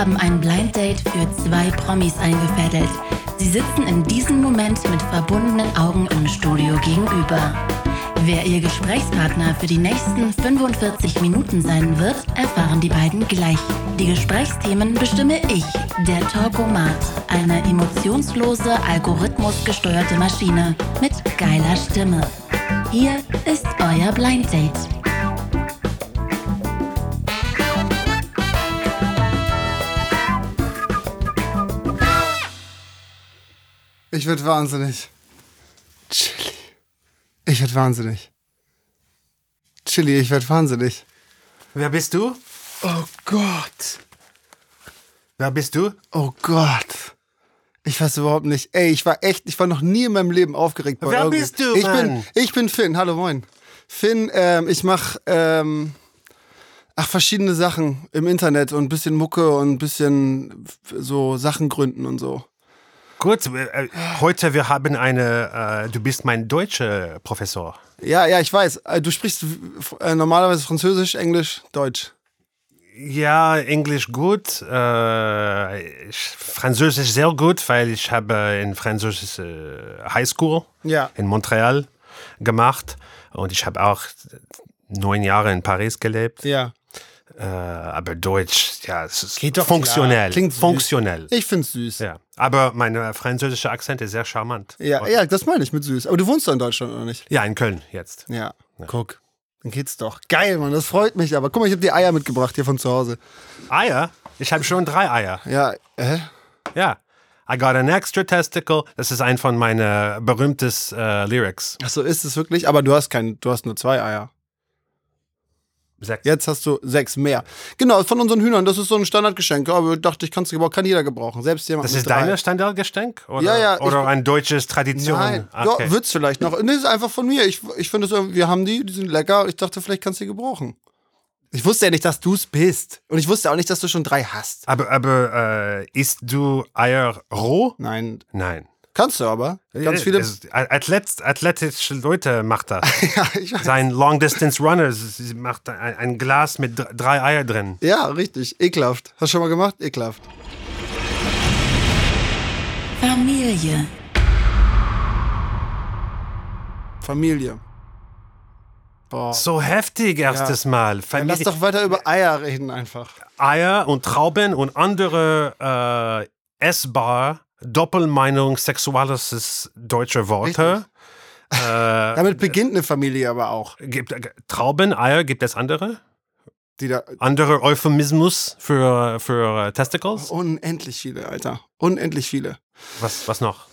haben ein Blind Date für zwei Promis eingefädelt. Sie sitzen in diesem Moment mit verbundenen Augen im Studio gegenüber. Wer ihr Gesprächspartner für die nächsten 45 Minuten sein wird, erfahren die beiden gleich. Die Gesprächsthemen bestimme ich, der Talkomat, eine emotionslose, algorithmusgesteuerte Maschine mit geiler Stimme. Hier ist euer Blind Date. Ich werd wahnsinnig. Chili. Ich werd wahnsinnig. Chili, ich werd wahnsinnig. Wer bist du? Oh Gott. Wer bist du? Oh Gott. Ich weiß überhaupt nicht. Ey, ich war echt, ich war noch nie in meinem Leben aufgeregt. bei Wer irgendwas. bist du, ich Mann? bin, ich bin Finn. Hallo, moin. Finn, ähm, ich mach, ähm, ach, verschiedene Sachen im Internet und ein bisschen Mucke und ein bisschen so Sachen gründen und so. Gut, äh, heute wir haben eine, äh, du bist mein deutscher Professor. Ja, ja, ich weiß. Äh, Du sprichst äh, normalerweise Französisch, Englisch, Deutsch. Ja, Englisch gut, äh, Französisch sehr gut, weil ich habe in Französisch äh, Highschool Ja. in Montreal gemacht und ich habe auch neun Jahre in Paris gelebt. Ja. Äh, aber Deutsch, ja, es ist Geht doch funktionell. klar. Klingt süß. funktionell. Ich find's süß. Ja, aber mein äh, französischer Akzent ist sehr charmant. Ja, ja, das meine ich mit süß. Aber du wohnst doch in Deutschland, oder nicht? Ja, in Köln jetzt. Ja. Guck. Dann geht's doch. Geil, Mann, das freut mich. Aber guck mal, ich habe die Eier mitgebracht hier von zu Hause. Eier? Ich habe schon drei Eier. Ja, hä? Ja. I got an extra testicle. Das ist ein von meinen berühmtesten äh, Lyrics. Ach so, ist es wirklich? Aber du hast kein, du hast nur zwei Eier. Sechs. Jetzt hast du sechs mehr. Genau, von unseren Hühnern. Das ist so ein Standardgeschenk. Aber ich dachte, ich kann es gebrauchen. Kann jeder gebrauchen. Selbst jemand Das ist drei. deine Standardgeschenk? Oder, Ja, ja, ich- Oder ein deutsches Tradition? Nein, Okay. ja, wird's vielleicht noch. Nee, ist einfach von mir. Ich, ich finde es, wir haben die, die sind lecker. Ich dachte, vielleicht kannst du die gebrauchen. Ich wusste ja nicht, dass du es bist. Und ich wusste auch nicht, dass du schon drei hast. aber aber äh, isst du Eier roh? Nein, Nein. Kannst du aber. Ganz viele. Athlet, athletische Leute macht das. ja, ich weiß. Sein Long Distance Runner sie macht ein, Glas mit dr- drei Eier drin. Ja, richtig. Ekelhaft. Hast du schon mal gemacht? Ekelhaft. Familie. Familie. Boah. So heftig erstes Mal. Dann lass Familie, doch weiter über Eier reden einfach. Eier und Trauben und andere äh, essbar Doppelmeinung sexuelles deutsche Worte. Äh, Damit beginnt eine Familie aber auch. gibt, äh, Trauben, Eier, gibt es andere? Andere Euphemismus für, für Testicles? unendlich viele, Alter. Unendlich viele. Was, was noch?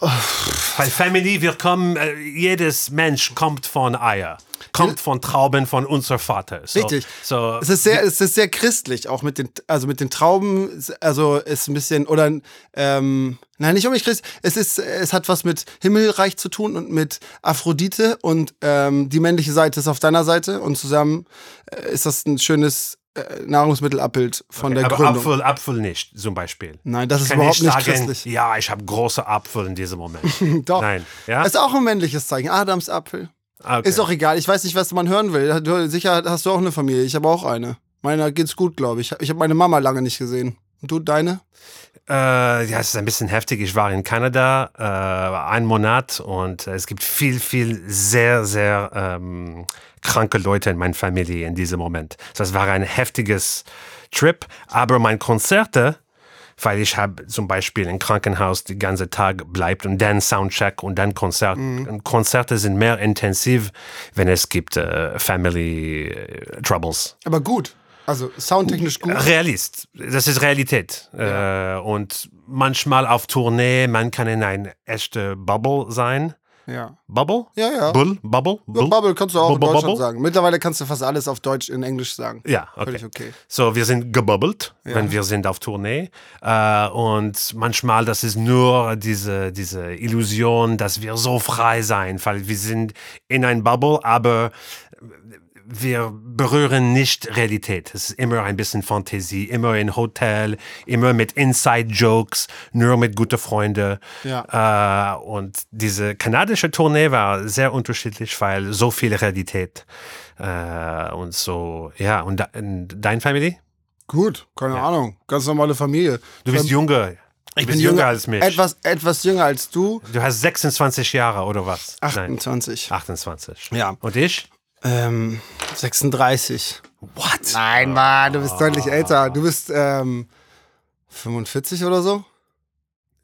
Weil Family, wir kommen, äh, jedes Mensch kommt von Eier. Kommt von Trauben von unser Vater. So, Richtig. So, Es ist sehr, es ist sehr christlich, auch mit den, also mit den Trauben, also ist ein bisschen, oder, ähm, nein, nicht unbedingt christlich, es ist, es hat was mit Himmelreich zu tun und mit Aphrodite und ähm, die männliche Seite ist auf deiner Seite und zusammen äh, ist das ein schönes Nahrungsmittelabbild von der aber Gründung. Apfel, Apfel nicht, zum Beispiel. Nein, das ist überhaupt ich nicht sagen, christlich. Ja, ich habe große Apfel in diesem Moment. Doch. Nein. Ja? Ist auch ein männliches Zeichen. Adamsapfel. Okay. Ist auch egal. Ich weiß nicht, was man hören will. Du, sicher hast du auch eine Familie. Ich habe auch eine. Meiner geht's gut, glaube ich. Ich habe meine Mama lange nicht gesehen. Und du, deine? Äh, ja, es ist ein bisschen heftig. Ich war in Kanada äh, einen Monat und äh, es gibt viel, viel sehr, sehr ähm, kranke Leute in meiner Familie in diesem Moment. Das war ein heftiges Trip, aber mein Konzerte, weil ich habe zum Beispiel im Krankenhaus den ganzen Tag bleibt und dann Soundcheck und dann Konzert. Und Konzerte sind mehr intensiv, wenn es gibt äh, Family äh, Troubles. Aber gut. Also soundtechnisch gut. Realist. Das ist Realität. Äh, und manchmal auf Tournee, man kann in ein echte Bubble sein. Ja. Bubble? Ja, ja. Bull? Bubble? Ja, Bull? Bubble kannst du auch in Bubble, Deutschland Bubble? sagen. Mittlerweile kannst du fast alles auf Deutsch in Englisch sagen. Ja, okay. Völlig okay. So, wir sind gebubbelt, wenn wir sind auf Tournee. Äh, und manchmal, das ist nur diese, diese Illusion, dass wir so frei sein, weil wir sind in ein Bubble, aber wir berühren nicht Realität. Es ist immer ein bisschen Fantasie, immer in Hotel, immer mit Inside-Jokes, nur mit guten Freunden. Ja. Äh, und diese kanadische Tournee war sehr unterschiedlich, weil so viel Realität. Äh, und so, ja, und, da, dein Family? Gut, keine Ahnung. Ganz normale Familie. Du bist jünger. Du ich bin jünger als mich. Etwas, etwas jünger als du. Du hast 26 Jahre oder was? Nein, 28. 28. Ja. Und ich? Ähm, 36. What? Nein, Mann, du bist deutlich älter. Du bist ähm, 45 oder so?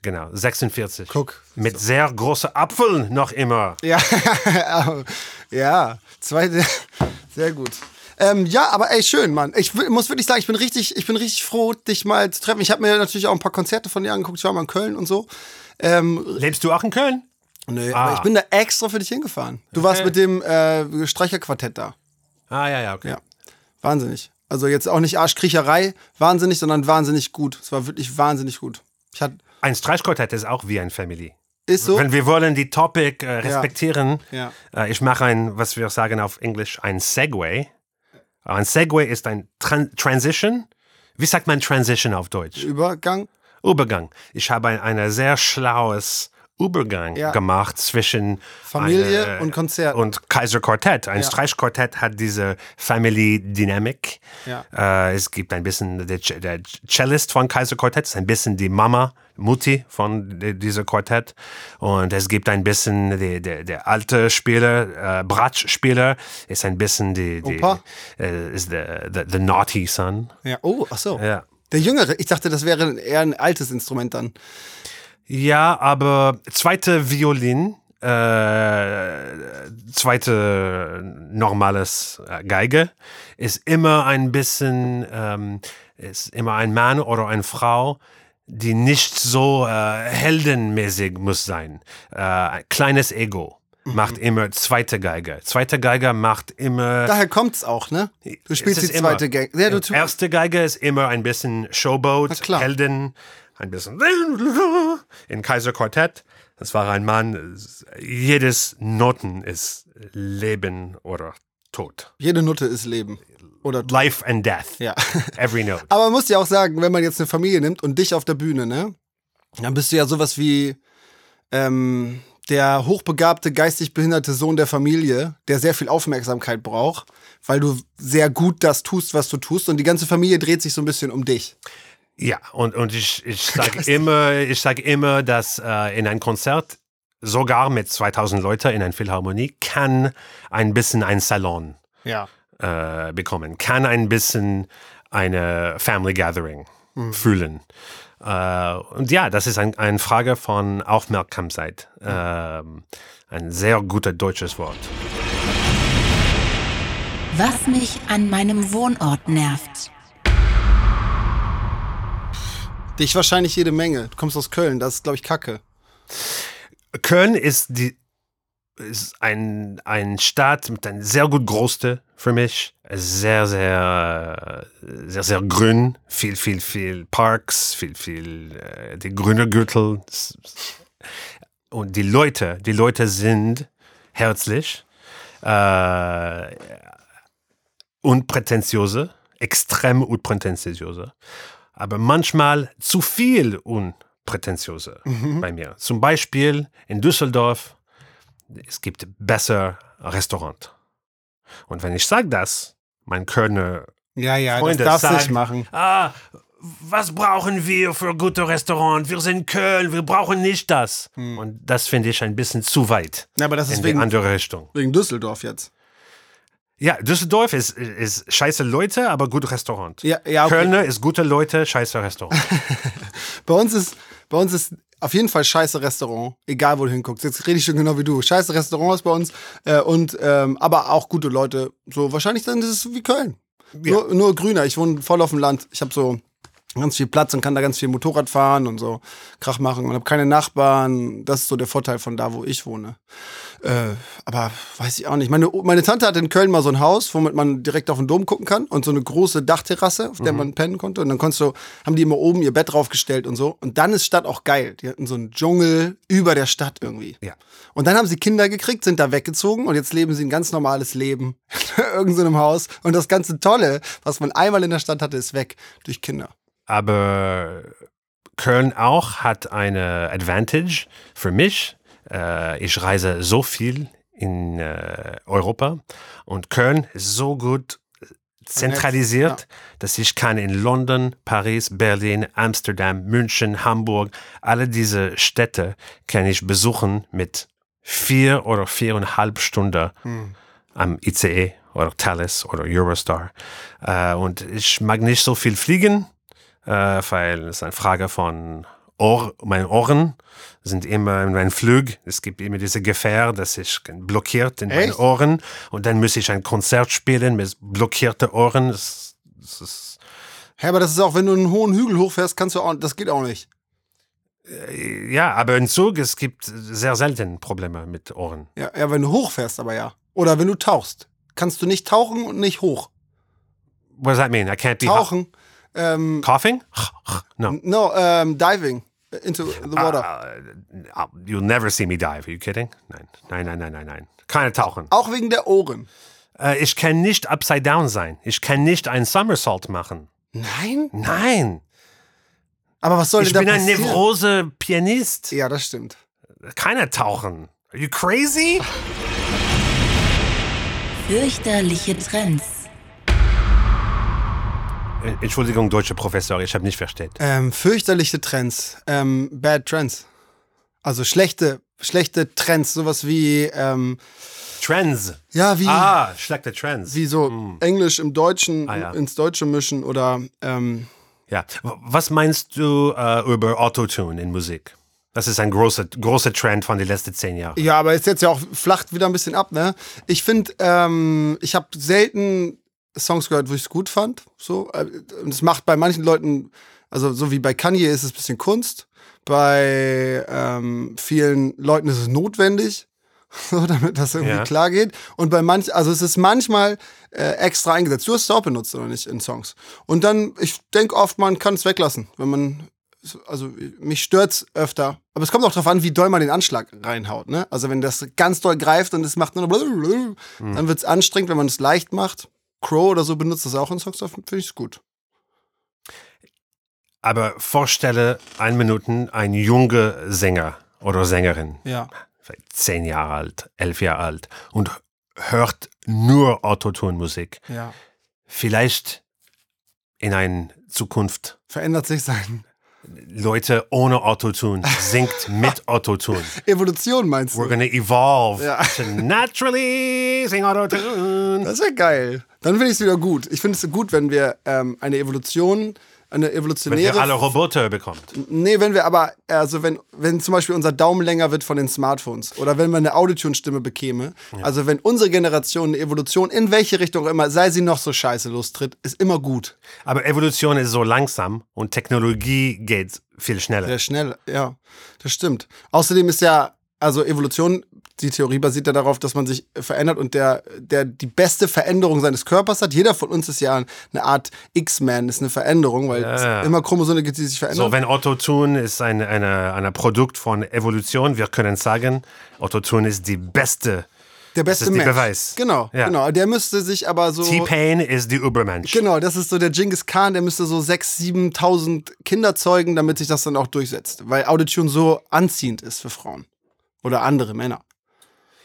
Genau, 46. Guck. Mit sehr großen Apfeln noch immer. Ja, ja, zweite, sehr gut. Ähm, ja, aber ey, schön, Mann. Ich muss wirklich sagen, ich bin richtig, ich bin richtig froh, dich mal zu treffen. Ich habe mir natürlich auch ein paar Konzerte von dir angeguckt. Ich war mal in Köln und so. Ähm, Lebst du auch in Köln? Nö, Ah. aber ich bin da extra für dich hingefahren. Du warst mit dem äh, Streicherquartett da. Ah, ja, ja, okay. Ja, wahnsinnig. Also jetzt auch nicht Arschkriecherei, wahnsinnig, sondern wahnsinnig gut. Es war wirklich wahnsinnig gut. Ich hatte, Ein Streichquartett ist auch wie ein Family. ist so. Wenn wir wollen die Topic äh, respektieren, Ja. äh, ich mache ein, was wir sagen auf Englisch, ein Segway. Ein Segway ist ein Tran Transition. Wie sagt man Transition auf Deutsch? Übergang. Übergang. Ich habe ein, eine sehr schlaues Übergang Ja. gemacht zwischen Familie eine- und Konzert. und Kaiser Quartett. Ein Ja. Streichquartett hat diese Family Dynamic. Ja. Äh, es gibt ein bisschen der, der Cellist von Kaiser Quartett, ist ein bisschen die Mama, Mutti von di- dieser Quartett. Und es gibt ein bisschen die, der, der alte Spieler, äh, Bratschspieler, ist ein bisschen die, die äh, ist the, the, the naughty son. Ja, oh, ach so. Ja. Der Jüngere, ich dachte, das wäre eher ein altes Instrument dann. Ja, aber zweite Violin, äh, zweite normales äh, Geige ist immer ein bisschen, ähm, ist immer ein Mann oder eine Frau, die nicht so äh, heldenmäßig muss sein. Äh, ein kleines Ego macht immer zweite Geige. Zweite Geige macht immer Daher kommt's auch, ne? Du spielst die zweite Gang. Ja, Erste Geige ist immer ein bisschen Showboat. Helden, ein bisschen in Kaiser Quartett. Das war ein Mann, jedes Noten ist Leben oder Tod. Jede Nutte ist Leben. Oder Life and death. ja. Every note. Aber man muss ja auch sagen, wenn man jetzt eine Familie nimmt und dich auf der Bühne, ne? Dann bist du ja sowas wie ähm, der hochbegabte, geistig behinderte Sohn der Familie, der sehr viel Aufmerksamkeit braucht, weil du sehr gut das tust, was du tust. Und die ganze Familie dreht sich so ein bisschen um dich. Ja, und, und ich, ich sage immer, ich sag immer, dass äh, in ein Konzert, sogar mit 2000 Leuten in einer Philharmonie, kann ein bisschen ein Salon Ja. äh, bekommen, kann ein bisschen eine Family Gathering fühlen. Äh, und ja, das ist ein, eine Frage von Aufmerksamkeit. Ähm, ein sehr gutes deutsches Wort. Was mich an meinem Wohnort nervt. Dich wahrscheinlich jede Menge. Du kommst aus Köln, das ist, glaube ich, Kacke. Köln ist die ist ein, ein Stadt mit einer sehr gut Größe für mich. Sehr, sehr, sehr, sehr grün. Viel, viel, viel Parks, viel, viel, äh, die grüne Gürtel. Und die Leute, die Leute sind herzlich, äh, unprätentiöse, extrem unprätentiöse, aber manchmal zu viel unprätentiöse bei mir. Zum Beispiel in Düsseldorf, es gibt besser Restaurant. Und wenn ich sage das, mein Kölner Ja, ja, Freunde das nicht sagen, machen. Ah, was brauchen wir für gute Restaurant? Wir sind Köln, wir brauchen nicht das. Und das finde ich ein bisschen zu weit Ja, aber das ist in die wegen, andere Richtung. wegen Düsseldorf jetzt. Ja, Düsseldorf ist, ist scheiße Leute, aber gut Restaurant. Ja, ja, okay. Kölner ist gute Leute, scheiße Restaurant. Bei uns ist, bei uns ist auf jeden Fall scheiße Restaurant, egal wo du hinguckst. Jetzt rede ich schon genau wie du. Scheiße Restaurants bei uns äh, und ähm, aber auch gute Leute. So wahrscheinlich dann ist es wie Köln. Nur, nur grüner. Ich wohne voll auf dem Land. Ich habe so ganz viel Platz und kann da ganz viel Motorrad fahren und so Krach machen und habe keine Nachbarn. Das ist so der Vorteil von da, wo ich wohne. Äh, aber weiß ich auch nicht. Meine, meine Tante hatte in Köln mal so ein Haus, womit man direkt auf den Dom gucken kann und so eine große Dachterrasse, auf der man pennen konnte. Und dann konntest du, haben die immer oben ihr Bett draufgestellt und so. Und dann ist Stadt auch geil. Die hatten so einen Dschungel über der Stadt irgendwie. Ja. Und dann haben sie Kinder gekriegt, sind da weggezogen und jetzt leben sie ein ganz normales Leben in irgendeinem Haus. Und das ganze Tolle, was man einmal in der Stadt hatte, ist weg durch Kinder. aber Köln auch hat eine Advantage für mich. Äh, ich reise so viel in äh, Europa und Köln ist so gut zentralisiert, dass ich kann in London, Paris, Berlin, Amsterdam, München, Hamburg, alle diese Städte kann ich besuchen mit vier oder viereinhalb Stunden am ICE oder Thales oder Eurostar. Äh, und ich mag nicht so viel fliegen, äh, weil es eine Frage von Ohr, meine Ohren sind immer in meinem Flug. Es gibt immer diese Gefahr, dass ich blockiert in meinen Echt? Ohren und dann muss ich ein Konzert spielen mit blockierten Ohren. Das, das ist, Hä, aber das ist auch, wenn du einen hohen Hügel hochfährst, kannst du auch, das geht auch nicht. ja, aber im Zug, es gibt sehr selten Probleme mit Ohren. Ja, ja, wenn du hochfährst, aber ja. Oder wenn du tauchst. Kannst du nicht tauchen und nicht hoch. What does that mean? I can't be Tauchen. Ähm, coughing? No. no, ähm, diving into the water. Uh, you'll never see me dive. Are you kidding? Nein, nein, nein, nein, nein, nein. Keine Tauchen. auch wegen der Ohren. Äh, ich kann nicht upside down sein. Ich kann nicht ein Somersault machen. Nein? Nein. Aber was soll Ich denn bin da ein passieren? Nevrose-Pianist. Ja, das stimmt. Keiner tauchen. Are you crazy? Fürchterliche Trends. Entschuldigung, deutsche Professor, ich habe nicht verstanden. Ähm, fürchterliche Trends. Ähm, bad Trends. Also schlechte, schlechte Trends. Sowas wie, ähm, Trends. ja, wie, Ah, schlechte Trends. wie so Englisch im Deutschen Ah, ja. ins Deutsche mischen oder, ähm, Ja. Was meinst du äh, über Autotune in Musik? Das ist ein großer, großer Trend von den letzten zehn Jahren. Ja, aber ist jetzt ja auch flacht wieder ein bisschen ab, ne? Ich finde, ähm, ich habe selten Songs gehört, wo ich es gut fand. So, äh, und es macht bei manchen Leuten, also so wie bei Kanye ist es ein bisschen Kunst. Bei ähm, vielen Leuten ist es notwendig, so, damit das irgendwie Ja. klar geht. Und bei manchen, also es ist manchmal äh, extra eingesetzt. Du hast es auch benutzt oder nicht in Songs. Und dann, ich denke oft, man kann es weglassen, wenn man also mich stört's öfter. Aber es kommt auch darauf an, wie doll man den Anschlag reinhaut. Ne? Also wenn das ganz doll greift und es macht nur Hm. dann wird's anstrengend, wenn man es leicht macht. Crow oder so benutzt das auch in Songs, finde ich es gut. Aber vorstelle ein Minuten ein junger Sänger oder Sängerin, Ja. vielleicht zehn Jahre alt, elf Jahre alt und hört nur Autotune-Musik. Ja. Vielleicht in einer Zukunft Verändert sich sein. Leute ohne Autotune singt mit Autotune. Evolution meinst We're du? gonna evolve Ja. to naturally sing Autotune. Das wäre geil. Dann finde ich es wieder gut. Ich finde es gut, wenn wir ähm, eine Evolution, eine Wenn ihr evolutionäre alle Roboter bekommt. Nee, wenn wir aber, also wenn, wenn zum Beispiel unser Daumen länger wird von den Smartphones oder wenn man eine Autotune-Stimme bekäme, also wenn unsere Generation eine Evolution, in welche Richtung auch immer, sei sie noch so scheiße lostritt, ist immer gut. Aber Evolution ist so langsam und Technologie geht viel schneller. Sehr schnell, ja, das stimmt. Außerdem ist ja, also Evolution, die Theorie basiert ja darauf, dass man sich verändert und der, der die beste Veränderung seines Körpers hat. Jeder von uns ist ja eine Art X-Man, ist eine Veränderung, weil Ja. es immer Chromosome gibt, die sich verändern. So, wenn Autotune ist ein eine, eine Produkt von Evolution, wir können sagen, Autotune ist die beste. der beste ist Mensch. Beweis. Genau, Ja. genau. Der müsste sich aber so. T-Pain ist die Übermensch. Genau, das ist so der Genghis Khan, der müsste so 6.000, 7.000 Kinder zeugen, damit sich das dann auch durchsetzt. Weil Autotune so anziehend ist für Frauen. Oder andere Männer.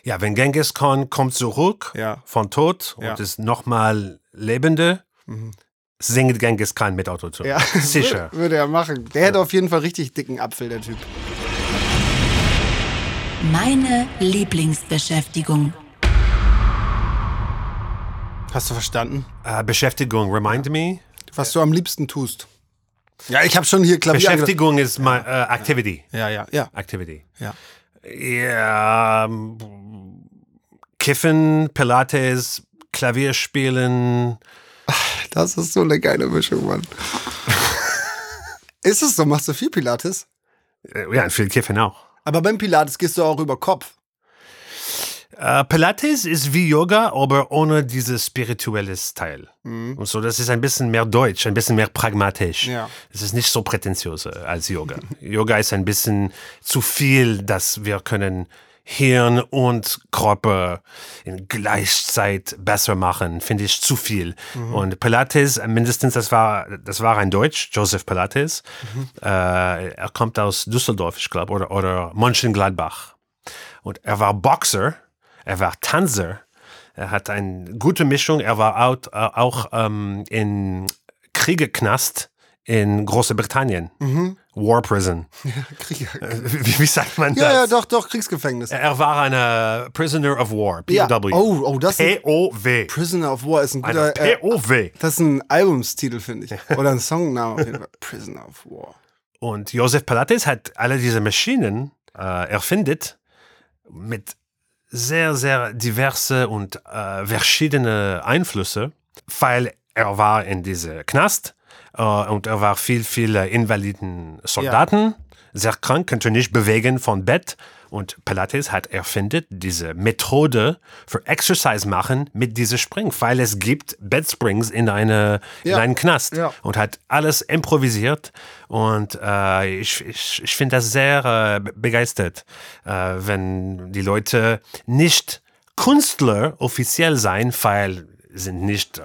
Ja, wenn Genghis Khan kommt zurück Ja. von Tod Ja. und ist nochmal lebende, singt Genghis Khan mit Autotune. Ja, Sicher. Würde, würde er machen. Der hätte auf jeden Fall richtig dicken Apfel, der Typ. Meine Lieblingsbeschäftigung. Hast du verstanden? Äh, Beschäftigung, remind me. Was du am liebsten tust. Ja, ich habe schon hier Klavier. Beschäftigung ist my, äh, Activity. Ja, ja, ja, Activity. ja. Ja, Kiffen, Pilates, Klavier spielen. Das ist so eine geile Mischung, Mann. ist es so? Machst du viel Pilates? Äh, Ja, viel Kiffen auch. Aber beim Pilates gehst du auch über Kopf. Äh, Pilates ist wie Yoga, aber ohne dieses spirituelle Teil. Und so, das ist ein bisschen mehr deutsch, ein bisschen mehr pragmatisch. Ja. Es ist nicht so prätentiös äh, als Yoga. Yoga ist ein bisschen zu viel, dass wir können Hirn und Körper in Gleichzeit besser machen, finde ich zu viel. Und Pilates, äh, mindestens das war, das war ein Deutsch, Joseph Pilates. Äh, er kommt aus Düsseldorf, ich glaube, oder, oder Mönchengladbach. Und er war Boxer, er war Tanzer, Er hat eine gute Mischung. Er war auch, äh, auch ähm, in Kriegeknast in Großbritannien. War Prison. Krieger. Äh, Wie, wie sagt man das? Ja, ja, doch, doch, Kriegsgefängnis. Er war ein Prisoner of War, Ja. POW. Oh, oh, das ist POW. Prisoner of War ist ein Eine guter. Äh, POW. das ist ein Albumstitel, finde ich. Oder ein Songname. Prisoner of War. Und Josef Pilates hat alle diese Maschinen äh, erfindet mit sehr, sehr diverse und äh, verschiedene Einflüsse, weil er war in diese Knast äh, und er war viel, viel äh, invaliden Soldaten, sehr krank, konnte nicht bewegen von Bett. Und Pilates hat erfindet diese Methode für Exercise machen mit dieser Spring, weil es gibt Bedsprings in, eine, Ja. in einen Knast Ja. und hat alles improvisiert. Und äh, ich, ich, ich finde das sehr äh, be- begeistert, äh, wenn die Leute nicht Künstler offiziell sein, weil sind nicht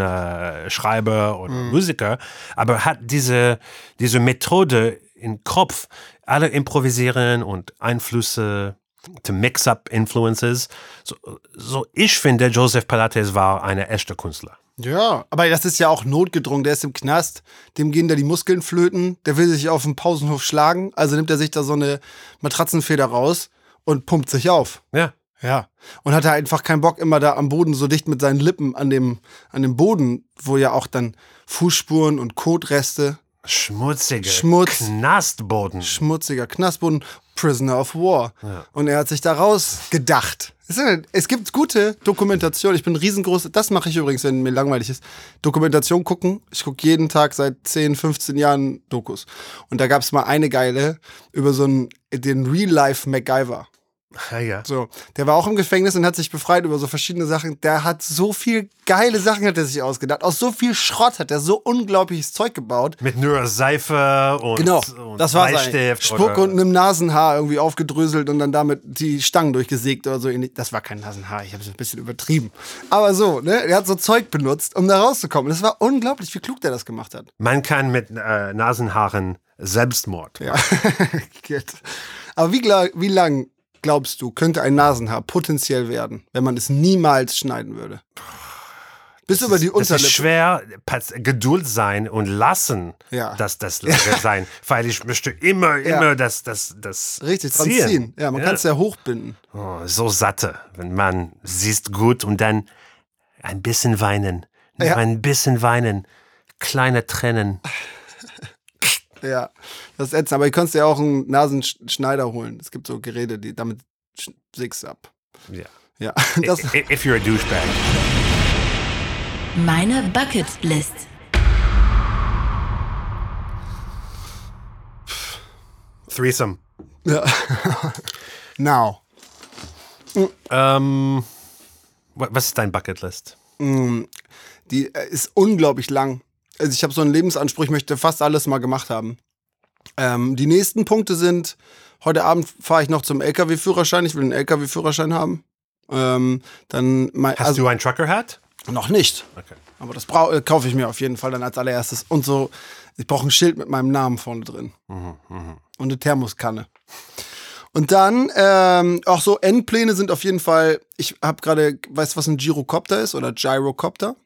Romanschreiber äh, oder Musiker, aber hat diese, diese Methode im Kopf, alle improvisieren und Einflüsse to mix up influences. So, so ich finde, Joseph Pilates war eine echte Künstler. Ja, aber das ist ja auch notgedrungen. Der ist im Knast, dem gehen da die Muskeln flöten, der will sich auf dem Pausenhof schlagen, also nimmt er sich da so eine Matratzenfeder raus und pumpt sich auf. Ja. Ja. Und hat er einfach keinen Bock, immer da am Boden so dicht mit seinen Lippen an dem, an dem Boden, wo ja auch dann Fußspuren und Kotreste, Schmutzige Schmutz. Knastboden. schmutziger Knastboden, Prisoner of War. Und er hat sich da rausgedacht. Es ist- Es gibt gute Dokumentation. Ich bin riesengroß. Das mache ich übrigens, wenn mir langweilig ist. Dokumentation gucken. Ich gucke jeden Tag seit 10, 15 Jahren Dokus. Und da gab es mal eine geile über so einen, den Real-Life MacGyver. Ja, ja. So, der war auch im Gefängnis und hat sich befreit über so verschiedene Sachen. Der hat so viel geile Sachen hat er sich ausgedacht. Aus so viel Schrott hat er so unglaubliches Zeug gebaut. Mit nur Seife und, Genau, und das war. Bleistift. Spuck oder- und einem Nasenhaar irgendwie aufgedröselt und dann damit die Stangen durchgesägt oder so. ähnlich. Das war kein Nasenhaar, ich habe es ein bisschen übertrieben. Aber so, ne? Er hat so Zeug benutzt, um da rauszukommen. Das war unglaublich, wie klug der das gemacht hat. Man kann mit äh, Nasenhaaren Selbstmord. Ja. Gut. Aber wie, wie lang glaubst du, könnte ein Nasenhaar potenziell werden, wenn man es niemals schneiden würde? Bis über die Es ist Unterlippe. schwer, Pat- Geduld sein und lassen, Ja. dass das sein, weil ich möchte immer, Ja. immer das, das, das Richtig, dran ziehen. Ja, man kann es ja hochbinden. Oh, so satte, wenn man siehst gut und dann ein bisschen weinen, Ja. ein bisschen weinen, kleine Tränen. Ja, das ist ätzend. Aber du kannst ja auch einen Nasenschneider holen. Es gibt so Geräte, die damit du ab. Ja. Ja, das, If you're a douchebag. Meine Bucket List. Threesome. ja. Now. Ähm, wa- was ist dein Bucketlist? Die äh, ist unglaublich lang. Also ich habe so einen Lebensanspruch, ich möchte fast alles mal gemacht haben. Ähm, die nächsten Punkte sind, heute Abend fahre ich noch zum LKW-Führerschein. Ich will einen LKW-Führerschein haben. Ähm, dann mein, Hast also, du ein Trucker-Hat? noch nicht. Okay. Aber das äh, kaufe ich mir auf jeden Fall dann als allererstes. Und so, ich brauche ein Schild mit meinem Namen vorne drin. Und eine Thermoskanne. Und dann, ähm, auch so Endpläne sind auf jeden Fall, ich habe gerade, weißt du, was ein Gyrocopter ist oder Gyrocopter?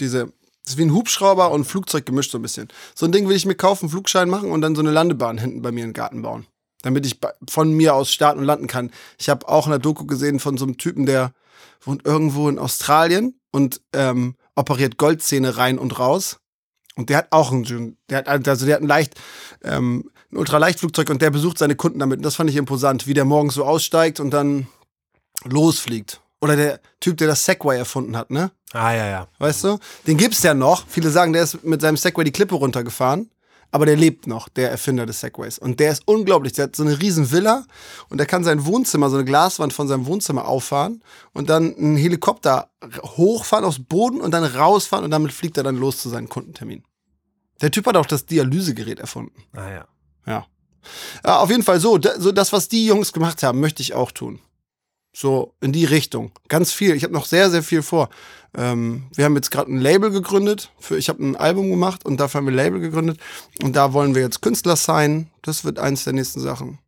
Diese, das ist wie ein Hubschrauber und ein Flugzeug gemischt so ein bisschen. So ein Ding will ich mir kaufen, einen Flugschein machen und dann so eine Landebahn hinten bei mir den Garten bauen. Damit ich von mir aus starten und landen kann. Ich habe auch in der Doku gesehen von so einem Typen, der wohnt irgendwo in Australien und ähm, operiert Goldzähne rein und raus. Und der hat auch ein, der hat, also der hat ein leicht, ähm, ein Ultraleichtflugzeug und der besucht seine Kunden damit. Und das fand ich imposant, wie der morgens so aussteigt und dann losfliegt. Oder der Typ, der das Segway erfunden hat, ne? Ah, ja, ja. Weißt du? Den gibt's ja noch. Viele sagen, der ist mit seinem Segway die Klippe runtergefahren. Aber der lebt noch, der Erfinder des Segways. Und der ist unglaublich. Der hat so eine riesen Villa und der kann sein Wohnzimmer, so eine Glaswand von seinem Wohnzimmer auffahren und dann einen Helikopter hochfahren aufs Boden und dann rausfahren und damit fliegt er dann los zu seinen Kundentermin. Der Typ hat auch das Dialysegerät erfunden. Ah, ja. Ja. ja auf jeden Fall so, so das, was die Jungs gemacht haben, möchte ich auch tun. So in die Richtung. Ganz viel. Ich habe noch sehr, sehr viel vor. Ähm, wir haben jetzt gerade ein Label gegründet. Für, ich habe ein Album gemacht und dafür haben wir ein Label gegründet. Und da wollen wir jetzt Künstler sein. Das wird eins der nächsten Sachen.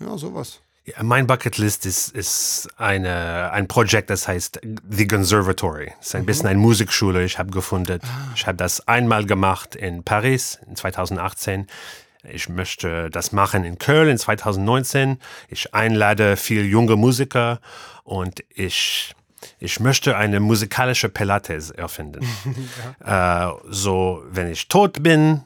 Ja, sowas. Ja, mein Bucketlist ist, ist eine, ein Projekt, das heißt The Conservatory. Es ist ein bisschen eine Musikschule, ich habe gefunden. Ich habe das einmal gemacht in Paris in 2018. Ich möchte das machen in Köln in 2019. Ich einlade viele junge Musiker und ich, ich möchte eine musikalische Pilates erfinden. äh, so, wenn ich tot bin,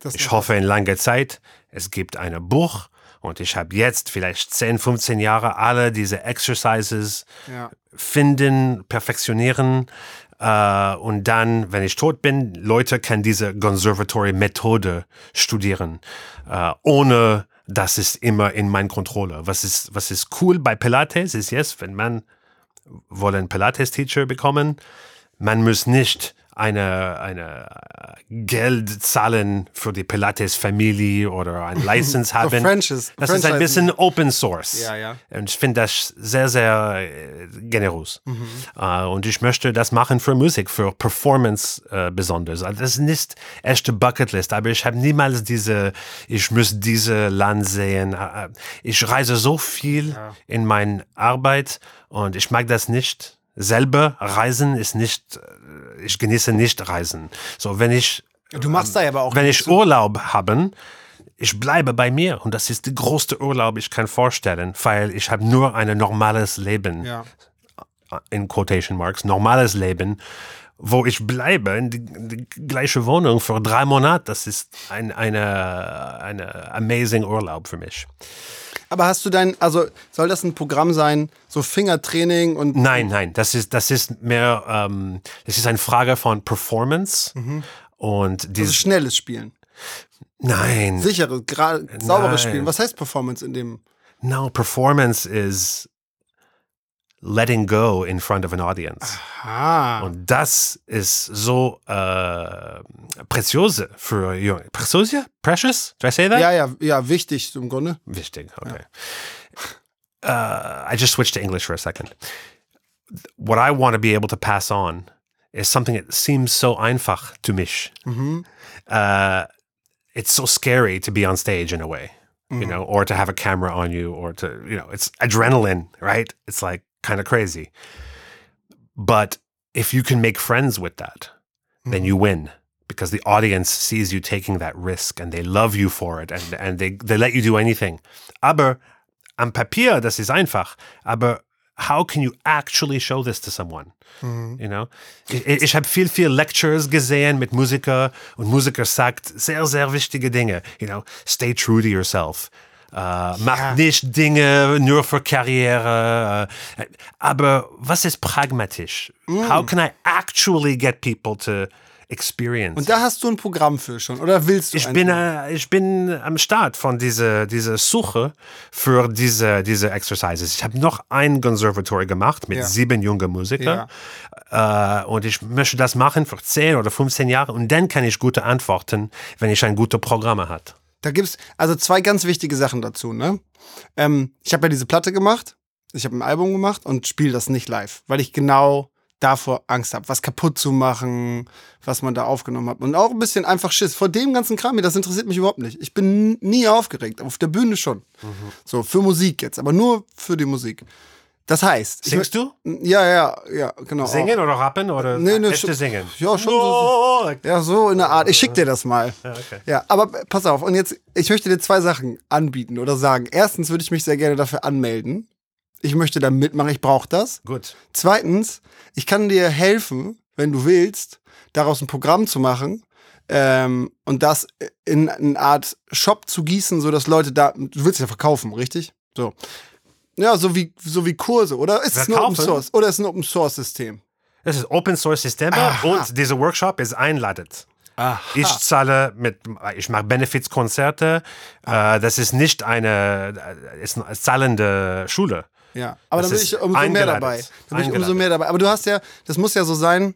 Das ich hoffe in langer Zeit, es gibt ein Buch und ich habe jetzt vielleicht 10, 15 Jahre alle diese Exercises Ja. finden, perfektionieren äh, und dann, wenn ich tot bin, Leute können diese Conservatory-Methode studieren, äh, ohne dass es immer in meiner Kontrolle. Was ist, was ist cool bei Pilates ist jetzt, wenn man wollen Pilates-Teacher bekommen, man muss nicht eine, eine äh, Geld zahlen für die Pilates-Familie oder ein License haben. Franchise- das ist ein bisschen Open Source. Ja, ja. Und ich finde das sehr, sehr äh, generös. Mhm. Äh, und ich möchte das machen für Musik, für Performance äh, besonders. Also das ist nicht echte Bucketlist, aber ich habe niemals diese, ich muss diese Land sehen. Ich reise so viel in meiner Arbeit und ich mag das nicht. Selber reisen ist nicht, äh, ich genieße nicht Reisen. So, wenn ich Du machst da aber auch wenn ich Urlaub habe, ich bleibe bei mir und das ist der größte Urlaub, ich kann vorstellen, weil ich habe nur ein normales Leben, Ja. in Quotation Marks, normales Leben, wo ich bleibe in die, die gleiche Wohnung für drei Monate. Das ist ein eine, eine amazing Urlaub für mich. Aber hast du dein, also soll das ein Programm sein, so Fingertraining und Nein, nein, das ist, das ist mehr, ähm, das ist eine Frage von Performance und also dieses, schnelles Spielen? nein, Sicheres, sauberes Nein. Spielen. Was heißt Performance in dem? No, performance is letting go in front of an audience. Ah. Und das ist so äh, preziose für Junge. Preziose? Precious? Did I say that? Ja, ja, ja, wichtig im Grunde. Wichtig, okay. Uh, I just switched to English for a second. What I want to be able to pass on is something that seems so einfach to mich. Uh, it's so scary to be on stage in a way, you know, or to have a camera on you, or to, you know, it's adrenaline, right? It's like kind of crazy. But if you can make friends with that, then hmm. you win because the audience sees you taking that risk and they love you for it and, and they, they let you do anything. Aber am Papier, das ist einfach. Aber how can you actually show this to someone? Hmm. You know? Ich, ich habe viel, viel Lectures gesehen mit Musiker und Musiker sagt sehr, sehr wichtige Dinge. You know, stay true to yourself. Äh, mach nicht Dinge nur für Karriere. Äh, aber was ist pragmatisch? How can I actually get people to experience? Und da hast du ein Programm für schon. Oder willst du ich bin, äh, ich bin am Start von dieser diese Suche für diese, diese Exercises. Ich habe noch ein Conservatory gemacht mit Ja. sieben jungen Musikern. Äh, und ich möchte das machen für 10 oder 15 Jahre. Und dann kann ich gute Antworten, wenn ich ein gutes Programm hat. Da gibt's also zwei ganz wichtige Sachen dazu, ne? Ähm, ich habe ja diese Platte gemacht, ich habe ein Album gemacht und spiele das nicht live, weil ich genau davor Angst habe, was kaputt zu machen, was man da aufgenommen hat. Und auch ein bisschen einfach Schiss. Vor dem ganzen Kram hier, das interessiert mich überhaupt nicht. Ich bin nie aufgeregt, auf der Bühne schon. So, für Musik jetzt, aber nur für die Musik. Das heißt. ich- Singst du? Ja, ja, ja, genau. auch. Singen oder rappen oder Nee, nee, echte Singen? Ja, schon so. Oh, like- Ja, so in der Art. Ich schick dir das mal. Ja, okay. aber pass auf. Und jetzt, ich möchte dir zwei Sachen anbieten oder sagen. Erstens würde ich mich sehr gerne dafür anmelden. Ich möchte da mitmachen, ich brauche das. Gut. Zweitens, ich kann dir helfen, wenn du willst, daraus ein Programm zu machen ähm, und das in eine Art Shop zu gießen, sodass Leute da, du willst ja verkaufen, richtig? So. Ja, so wie, so wie Kurse, oder? Ist es ein Open? Source? Oder ist es ein Open Source System? Das ist Open Source Systeme Aha. und dieser Workshop ist einladet. Ich zahle mit, ich mache Benefizkonzerte. Äh, das ist nicht eine, äh, ist eine zahlende Schule. Ja, aber Das dann bin ich umso mehr dabei. Dann bin ich umso mehr dabei. Aber du hast ja, das muss ja so sein,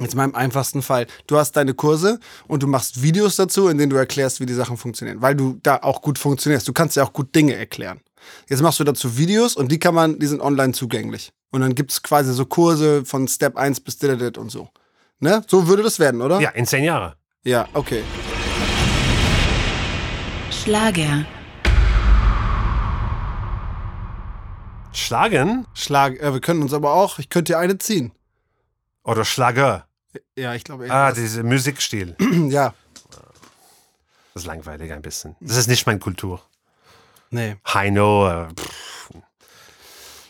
jetzt mal im einfachsten Fall, du hast deine Kurse und du machst Videos dazu, in denen du erklärst, wie die Sachen funktionieren, weil du da auch gut funktionierst. Du kannst ja auch gut Dinge erklären. Jetzt machst du dazu Videos und die kann man, die sind online zugänglich. Und dann gibt es quasi so Kurse von Step 1 bis Didadit und so. Ne? So würde das werden, oder? Ja, in zehn Jahren. Ja, okay. Schlagen Schlag, äh, wir können uns aber auch, ich könnte dir eine ziehen. oder Schlager? Ja, ich glaube eher. Ah, das. dieser Musikstil. ja. Das ist langweilig ein bisschen. Das ist nicht meine Kultur. Nee. Heino, äh,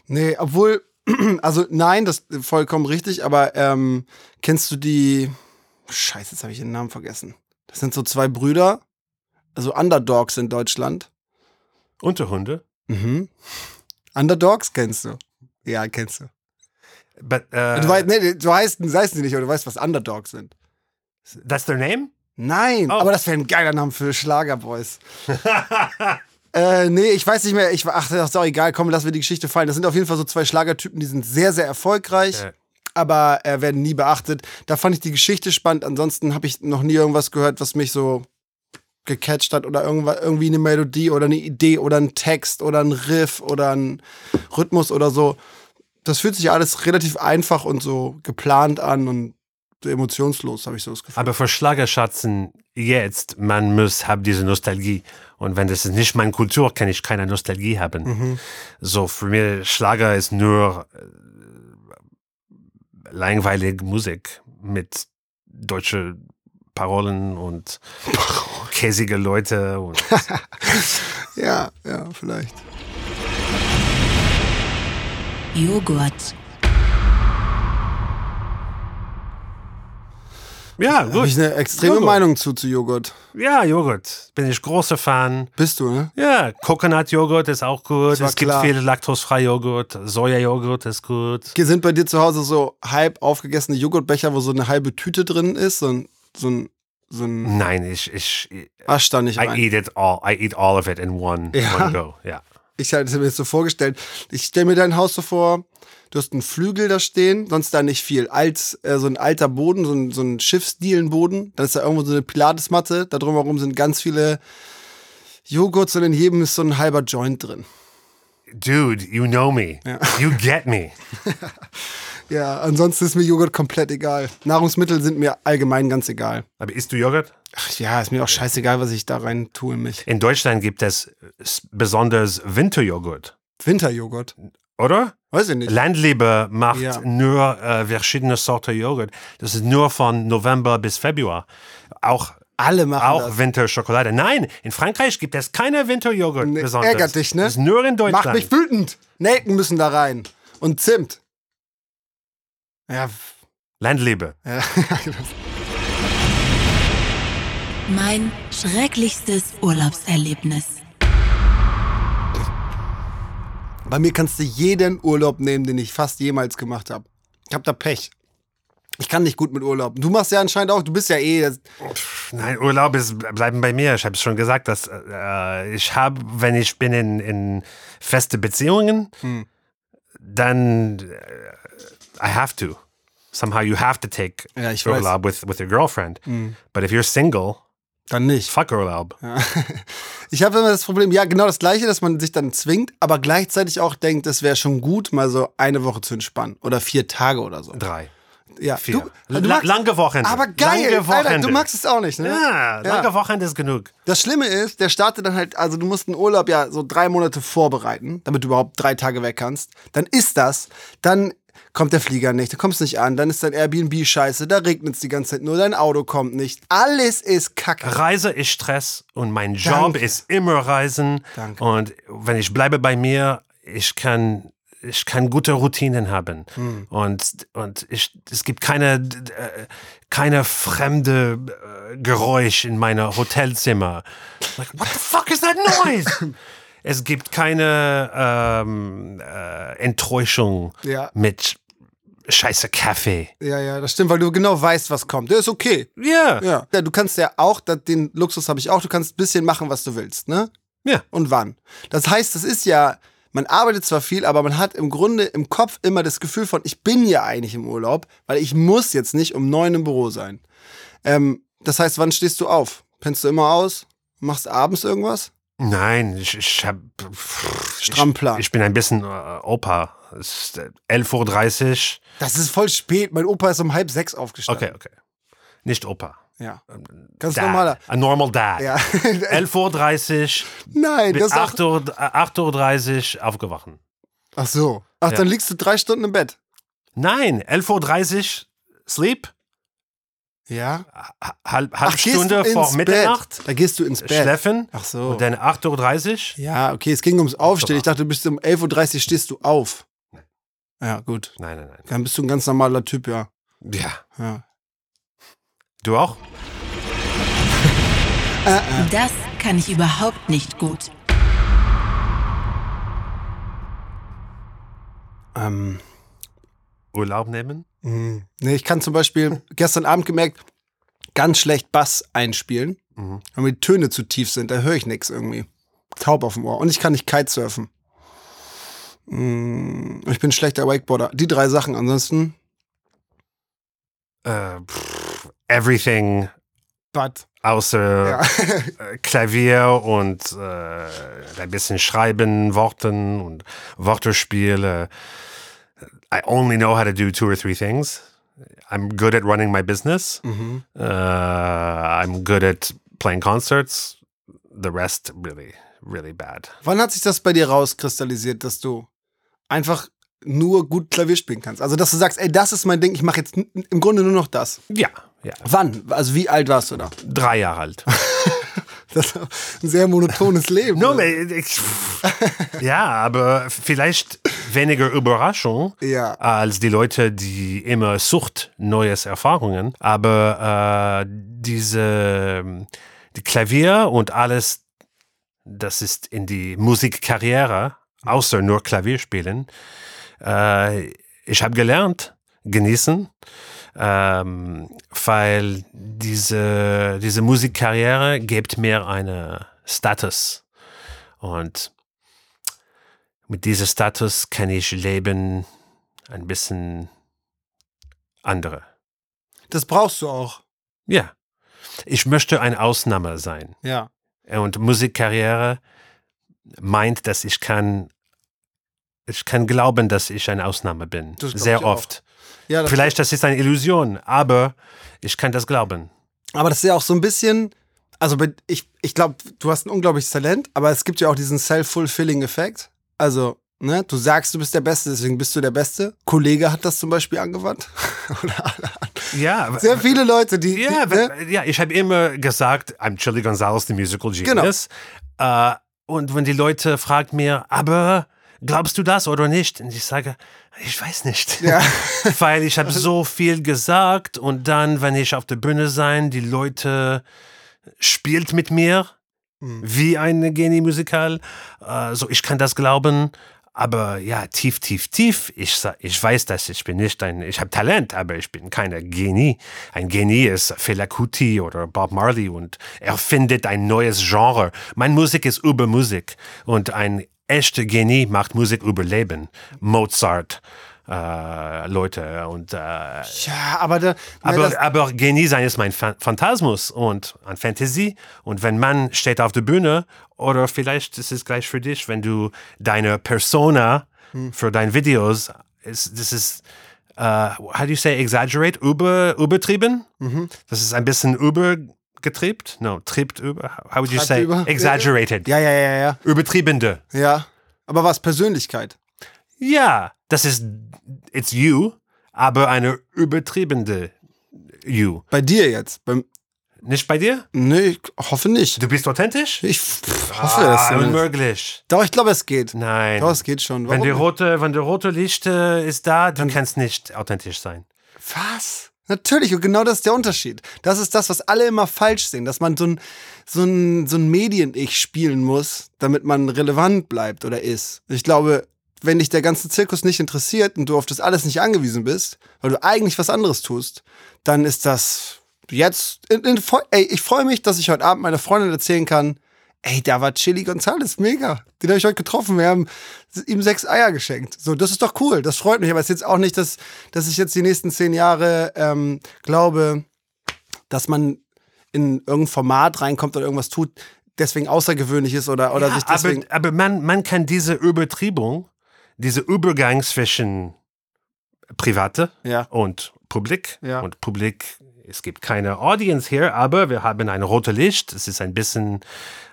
Nee, obwohl, also nein, das ist vollkommen richtig, aber ähm, kennst du die. Scheiße, jetzt habe ich den Namen vergessen. Das sind so zwei Brüder, also Underdogs in Deutschland. Unterhunde. Mhm. Underdogs kennst du. Ja, kennst du. But, äh, Du, weißt, nee, du heißt, du heißt nicht, aber du weißt, was Underdogs sind. that's their name? Nein, Oh. aber das wäre ein geiler Name für Schlagerboys. äh, nee, ich weiß nicht mehr. Ich, ach, das ist auch egal. Komm, lassen wir die Geschichte fallen. Das sind auf jeden Fall so zwei Schlagertypen, die sind sehr, sehr erfolgreich, Ja. aber äh, werden nie beachtet. Da fand ich die Geschichte spannend. Ansonsten habe ich noch nie irgendwas gehört, was mich so gecatcht hat oder irgendwie eine Melodie oder eine Idee oder ein Text oder ein Riff oder ein Rhythmus oder so. Das fühlt sich alles relativ einfach und so geplant an und emotionslos, habe ich so das Gefühl. Aber für Schlagerschatzen jetzt, man muss haben diese Nostalgie. Und wenn das ist nicht meine Kultur, kann ich keine Nostalgie haben. Mhm. So, für mich Schlager ist nur äh, langweilige Musik mit deutsche Parolen und käsige Leute und Ja, ja, vielleicht. Joghurt. Ja, Habe gut. ich eine extreme Joghurt. Meinung zu, zu Joghurt. Ja, Joghurt. Bin ich großer Fan. Bist du, ne? Ja, Coconut-Joghurt ist auch gut. Es gibt klar. viel laktosefreie Joghurt. Soja-Joghurt ist gut. Sind bei dir zu Hause so halb aufgegessene Joghurtbecher, wo so eine halbe Tüte drin ist, so ein, so ein, so ein Nein, ich, ich, Asch da nicht I rein. eat it all. I eat all of it in one, Ja. one go. Ja. Ich hatte mir das so vorgestellt. Ich stelle mir dein Haus so vor, du hast einen Flügel da stehen, sonst da nicht viel. Alt, äh, so ein alter Boden, so ein, so ein Schiffsdielenboden. Dann ist da irgendwo so eine Pilatesmatte. Da drumherum sind ganz viele Joghurts und in jedem ist so ein halber Joint drin. Dude, you know me. You get me. Ja, ansonsten ist mir Joghurt komplett egal. Nahrungsmittel sind mir allgemein ganz egal. Aber isst du Joghurt? Ach ja, ist mir auch scheißegal, was ich da rein tue in mich. In Deutschland gibt es besonders Winterjoghurt, Winterjoghurt. Oder? Weiß ich nicht. Landliebe macht Ja. nur äh, verschiedene Sorten Joghurt. Das ist nur von November bis Februar. Auch Alle machen auch das. Winterschokolade. Nein, in Frankreich gibt es keine Winterjoghurt Nee, besonders. ärgert dich, ne? Das ist nur in Deutschland. Macht mich wütend. Nelken müssen da rein. Und Zimt. Ja, Landliebe. ja. Mein schrecklichstes Urlaubserlebnis. Bei mir kannst du jeden Urlaub nehmen, den ich fast jemals gemacht habe. Ich hab da Pech. Ich kann nicht gut mit Urlaub. Du machst ja anscheinend auch, du bist ja eh. Nein, Urlaub ist bleiben bei mir. Ich habe es schon gesagt, dass äh, ich habe, wenn ich bin in, in feste Beziehungen, Hm. dann äh, I have to. Somehow you have to take Ja, weiß. Hm. Urlaub with, with your girlfriend. But if you're single, dann nicht. fuck Urlaub. Ich habe immer das Problem, ja, genau das Gleiche, dass man sich dann zwingt, aber gleichzeitig auch denkt, es wäre schon gut, mal so eine Woche zu entspannen. Oder vier Tage oder so. Drei, Ja, vier. Du, du magst, lange Wochenende. aber geil, Lange Alter, Wochenende. du magst es auch nicht, ne? ja, lange Wochenende ist genug. Das Schlimme ist, der startet dann halt, also du musst einen Urlaub ja so drei Monate vorbereiten, damit du überhaupt drei Tage weg kannst. Dann ist das, dann kommt der Flieger nicht, du kommst nicht an, dann ist dein Airbnb scheiße, da regnet es die ganze Zeit nur, dein Auto kommt nicht. Alles ist kacke. Reise ist Stress und mein Job Danke. ist immer Reisen. Danke. Und wenn ich bleibe bei mir, ich kann, ich kann gute Routinen haben. Hm. Und, und ich, es gibt keine, keine fremde äh, Geräusch in meiner Hotelzimmer. Like, what the fuck is that noise? es gibt keine ähm, äh, Enttäuschung Ja. mit scheiße Kaffee. Ja, ja, das stimmt, weil du genau weißt, was kommt. Der ist okay. Ja. Ja. ja du kannst ja auch, den Luxus habe ich auch, du kannst ein bisschen machen, was du willst, ne? Ja. Und wann. Das heißt, das ist ja, man arbeitet zwar viel, aber man hat im Grunde im Kopf immer das Gefühl von, ich bin ja eigentlich im Urlaub, weil ich muss jetzt nicht um neun im Büro sein. Ähm, das heißt, wann stehst du auf? Pennst du immer aus? Machst abends irgendwas? Nein, ich, ich habe Stramm Plan. Ich, ich bin ein bisschen äh, Opa. Es ist äh, 11.30 Uhr. Das ist voll spät. Mein Opa ist um halb sechs aufgestanden. Okay, okay. Nicht Opa. Ja. Ganz Dad. normaler. A normal dad. Ja. 11.30 Uhr Nein, das ist auch, 8.30 Uhr, äh, 8.30 Uhr aufgewachen. Ach so. Ach, Ja. dann liegst du drei Stunden im Bett. Nein, 11.30 Uhr Sleep, Ja. ha- halb, Ach, Stunde vor Mitternacht, Bett? Da gehst du ins Bett. schläfen Ach so. und dann 8.30 Uhr. Ja, okay, es ging ums Aufstehen. Ich dachte, du bist um 11.30 Uhr stehst du auf. Ja, gut. Nein, nein, nein. Dann bist du ein ganz normaler Typ, ja. Ja. ja. Du auch? Das kann ich überhaupt nicht gut. Ähm, Urlaub nehmen? Mh. nee, ich kann zum Beispiel gestern Abend gemerkt, ganz schlecht Bass einspielen, Mhm. mir die Töne zu tief sind. Da höre ich nichts irgendwie. Taub auf dem Ohr. Und ich kann nicht Kitesurfen. Mm, Ich bin ein schlechter Wakeboarder. Die drei Sachen. Ansonsten, Äh, pff, everything but. außer Ja. äh, Klavier und äh, ein bisschen Schreiben, Worten und Wortespiele. I only know how to do two or three things. I'm good at running my business. Mhm. Uh, I'm good at playing concerts. The rest really, really bad. Wann hat sich das bei dir rauskristallisiert, dass du einfach nur gut Klavier spielen kannst? Also, dass du sagst, ey, das ist mein Ding, ich mache jetzt im Grunde nur noch das. Ja, ja. Wann? Also, wie alt warst du da? Drei Jahre alt. Das ist ein sehr monotones Leben. No, ne? ich, ja, aber vielleicht weniger Überraschung Ja. als die Leute, die immer sucht neues Erfahrungen. Aber äh, diese die Klavier und alles, das ist in die Musikkarriere, außer nur Klavierspielen. Äh, ich habe gelernt, genießen, ähm, weil diese, diese Musikkarriere gibt mir einen Status. Und mit diesem Status kann ich leben ein bisschen andere. Das brauchst du auch. Ja. Ich möchte eine Ausnahme sein. Ja. Und Musikkarriere meint, dass ich kann, ich kann glauben, dass ich eine Ausnahme bin. Sehr oft. ja das Vielleicht das ist eine Illusion, aber ich kann das glauben. Aber das ist ja auch so ein bisschen, also ich, ich glaube, du hast ein unglaubliches Talent, aber es gibt ja auch diesen Self-Fulfilling-Effekt. Also, ne, du sagst, du bist der Beste, deswegen bist du der Beste. Kollege hat das zum Beispiel angewandt. Ja, sehr viele Leute, die. Ja, die, ne? ja ich habe immer gesagt, I'm Chili Gonzalez, the musical genius. Äh, und wenn die Leute fragen mir, aber glaubst du das oder nicht? Und ich sage, ich weiß nicht. Ja. Weil ich habe so viel gesagt und dann, wenn ich auf der Bühne sein, die Leute spielt mit mir wie ein Genie-Musikal. Äh, so, ich kann das glauben. Aber ja, tief, tief, tief. Ich, ich weiß, dass ich bin nicht ein, ich habe Talent, aber ich bin kein Genie. Ein Genie ist Fela Kuti oder Bob Marley und er findet ein neues Genre. Meine Musik ist über Musik und ein echter Genie macht Musik über Leben. Mozart, äh, Leute und äh, ja, aber da. ne, aber, aber Genie sein ist mein Phan- Phantasmus und ein Fantasie. Und wenn man steht auf der Bühne, oder vielleicht ist es gleich für dich, wenn du deine Persona Hm. für deine Videos, ist, das ist, uh, how do you say, exaggerate, über, übertrieben? Mhm. Das ist ein bisschen übergetriebt? No, triebt über, how would you Treibt say, über? exaggerated, ja, ja, ja, ja. übertriebene. Ja. Aber was? Persönlichkeit. Ja, das ist, it's you, aber eine übertriebene you. Bei dir jetzt. Beim, Nicht bei dir? nee, ich hoffe nicht. Du bist authentisch? Ich pff, hoffe es. ah, zumindest. unmöglich. Doch, ich glaube, es geht. Nein. Doch, es geht schon. wenn, Warum die nicht? rote, wenn der rote Licht äh, ist da, du kannst nicht authentisch sein. Was? Natürlich, und genau das ist der Unterschied. Das ist das, was alle immer falsch sehen, dass man so ein, so ein, so ein Medien-Ich spielen muss, damit man relevant bleibt oder ist. Ich glaube, wenn dich der ganze Zirkus nicht interessiert und du auf das alles nicht angewiesen bist, weil du eigentlich was anderes tust, dann ist das jetzt. In, in, ey, ich freue mich, dass ich heute Abend meiner Freundin erzählen kann, ey, da war Chili Gonzales, mega. Den habe ich heute getroffen. Wir haben ihm sechs Eier geschenkt. So, das ist doch cool. Das freut mich. Aber es ist jetzt auch nicht, dass, dass ich jetzt die nächsten zehn Jahre ähm, glaube, dass man in irgendein Format reinkommt oder irgendwas tut, deswegen außergewöhnlich ist oder, oder Ja, sich deswegen. aber aber man, man kann diese Übertriebung, diese Übergang zwischen Private Ja. und Publik Ja. und Publik, es gibt keine Audience hier, aber wir haben ein rotes Licht. Es ist ein bisschen,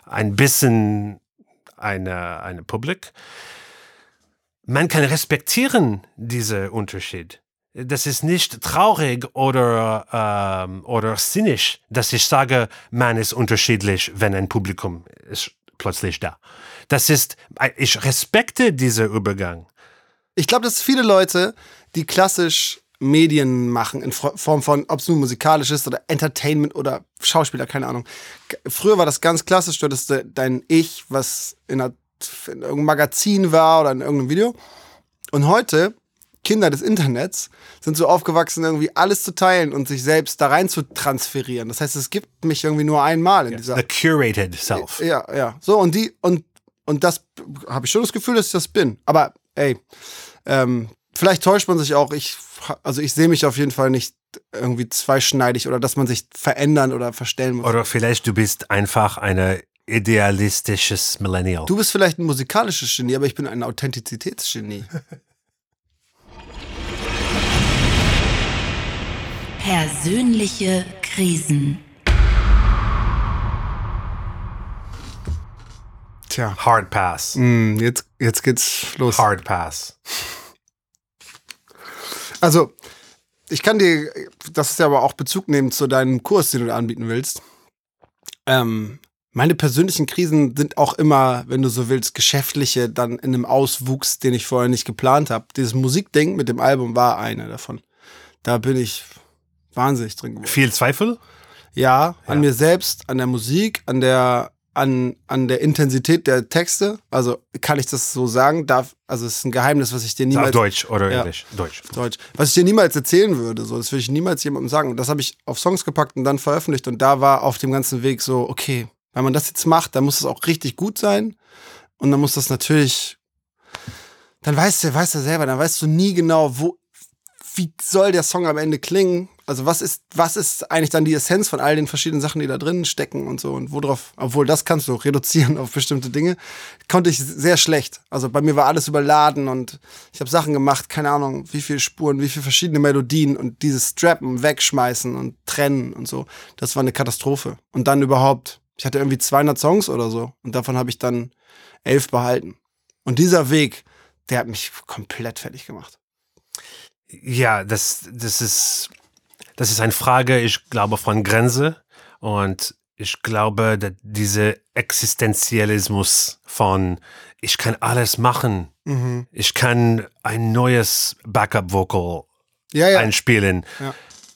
ein bisschen eine, eine Publik. man kann respektieren diesen Unterschied. Das ist nicht traurig oder, ähm, oder sinnisch, dass ich sage, man ist unterschiedlich, wenn ein Publikum ist plötzlich da. Das ist, ich respekte diesen Übergang. Ich glaube, dass viele Leute, die klassisch Medien machen, in Form von, ob es nun musikalisch ist oder Entertainment oder Schauspieler, keine Ahnung. Früher war das ganz klassisch, du hattest dein Ich, was in, einer, in irgendeinem Magazin war oder in irgendeinem Video. Und heute, Kinder des Internets, sind so aufgewachsen, irgendwie alles zu teilen und sich selbst da rein zu transferieren. Das heißt, es gibt mich irgendwie nur einmal in dieser. The curated self. Ja, ja. So, und die, und, und das habe ich schon das Gefühl, dass ich das bin. Aber ey, ähm, vielleicht täuscht man sich auch. Ich, also ich sehe mich auf jeden Fall nicht irgendwie zweischneidig oder dass man sich verändern oder verstellen muss. Oder vielleicht du bist einfach eine idealistisches Millennial. Du bist vielleicht ein musikalisches Genie, aber ich bin ein Authentizitätsgenie. Persönliche Krisen. Tja. Hard Pass. Mm, jetzt, jetzt geht's los. Hard Pass. Also, ich kann dir, das ist ja aber auch Bezug nehmen zu deinem Kurs, den du anbieten willst. Ähm, meine persönlichen Krisen sind auch immer, wenn du so willst, geschäftliche, dann in einem Auswuchs, den ich vorher nicht geplant habe. Dieses Musikding mit dem Album war eine davon. Da bin ich wahnsinnig drin geworden. Viel Zweifel? Ja, an ja. mir selbst, an der Musik, an der an, an der Intensität der Texte. Also kann ich das so sagen? Darf, also es ist ein Geheimnis, was ich dir niemals. Auf Deutsch oder ja, Englisch? Deutsch. Deutsch. Was ich dir niemals erzählen würde. So, das würde ich niemals jemandem sagen. Und das habe ich auf Songs gepackt und dann veröffentlicht. Und da war auf dem ganzen Weg so, okay, wenn man das jetzt macht, dann muss es auch richtig gut sein. Und dann muss das natürlich. Dann weißt du, weißt du selber, dann weißt du nie genau, wo, wie soll der Song am Ende klingen? Also was ist, was ist eigentlich dann die Essenz von all den verschiedenen Sachen, die da drin stecken und so und worauf, obwohl das kannst du reduzieren auf bestimmte Dinge, konnte ich sehr schlecht. Also bei mir war alles überladen und ich habe Sachen gemacht, keine Ahnung, wie viele Spuren, wie viele verschiedene Melodien und dieses Strappen, wegschmeißen und trennen und so, das war eine Katastrophe. Und dann überhaupt, ich hatte irgendwie 200 Songs oder so und davon habe ich dann elf behalten. Und dieser Weg, der hat mich komplett fertig gemacht. Ja, das, das ist, das ist eine Frage, ich glaube, von Grenze. Und ich glaube, dass dieser Existenzialismus von, ich kann alles machen. Mhm. Ich kann ein neues Backup-Vocal ja, ja. einspielen. Ja.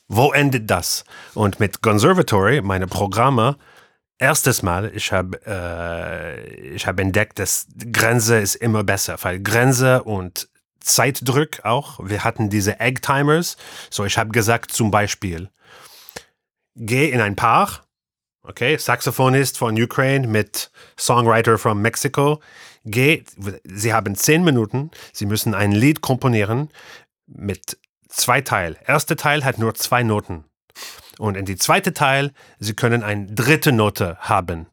Wo endet das? Und mit Conservatory, meine Programme, erstes Mal, ich habe äh, hab entdeckt, dass Grenze ist immer besser, weil Grenze und Zeitdruck auch. Wir hatten diese Egg-Timers. So, ich habe gesagt zum Beispiel, geh in ein Paar, okay, Saxophonist von Ukraine mit Songwriter von Mexiko, geh, sie haben zehn Minuten, sie müssen ein Lied komponieren mit zwei Teil. Erster Teil hat nur zwei Noten. Und in die zweite Teil, sie können eine dritte Note haben.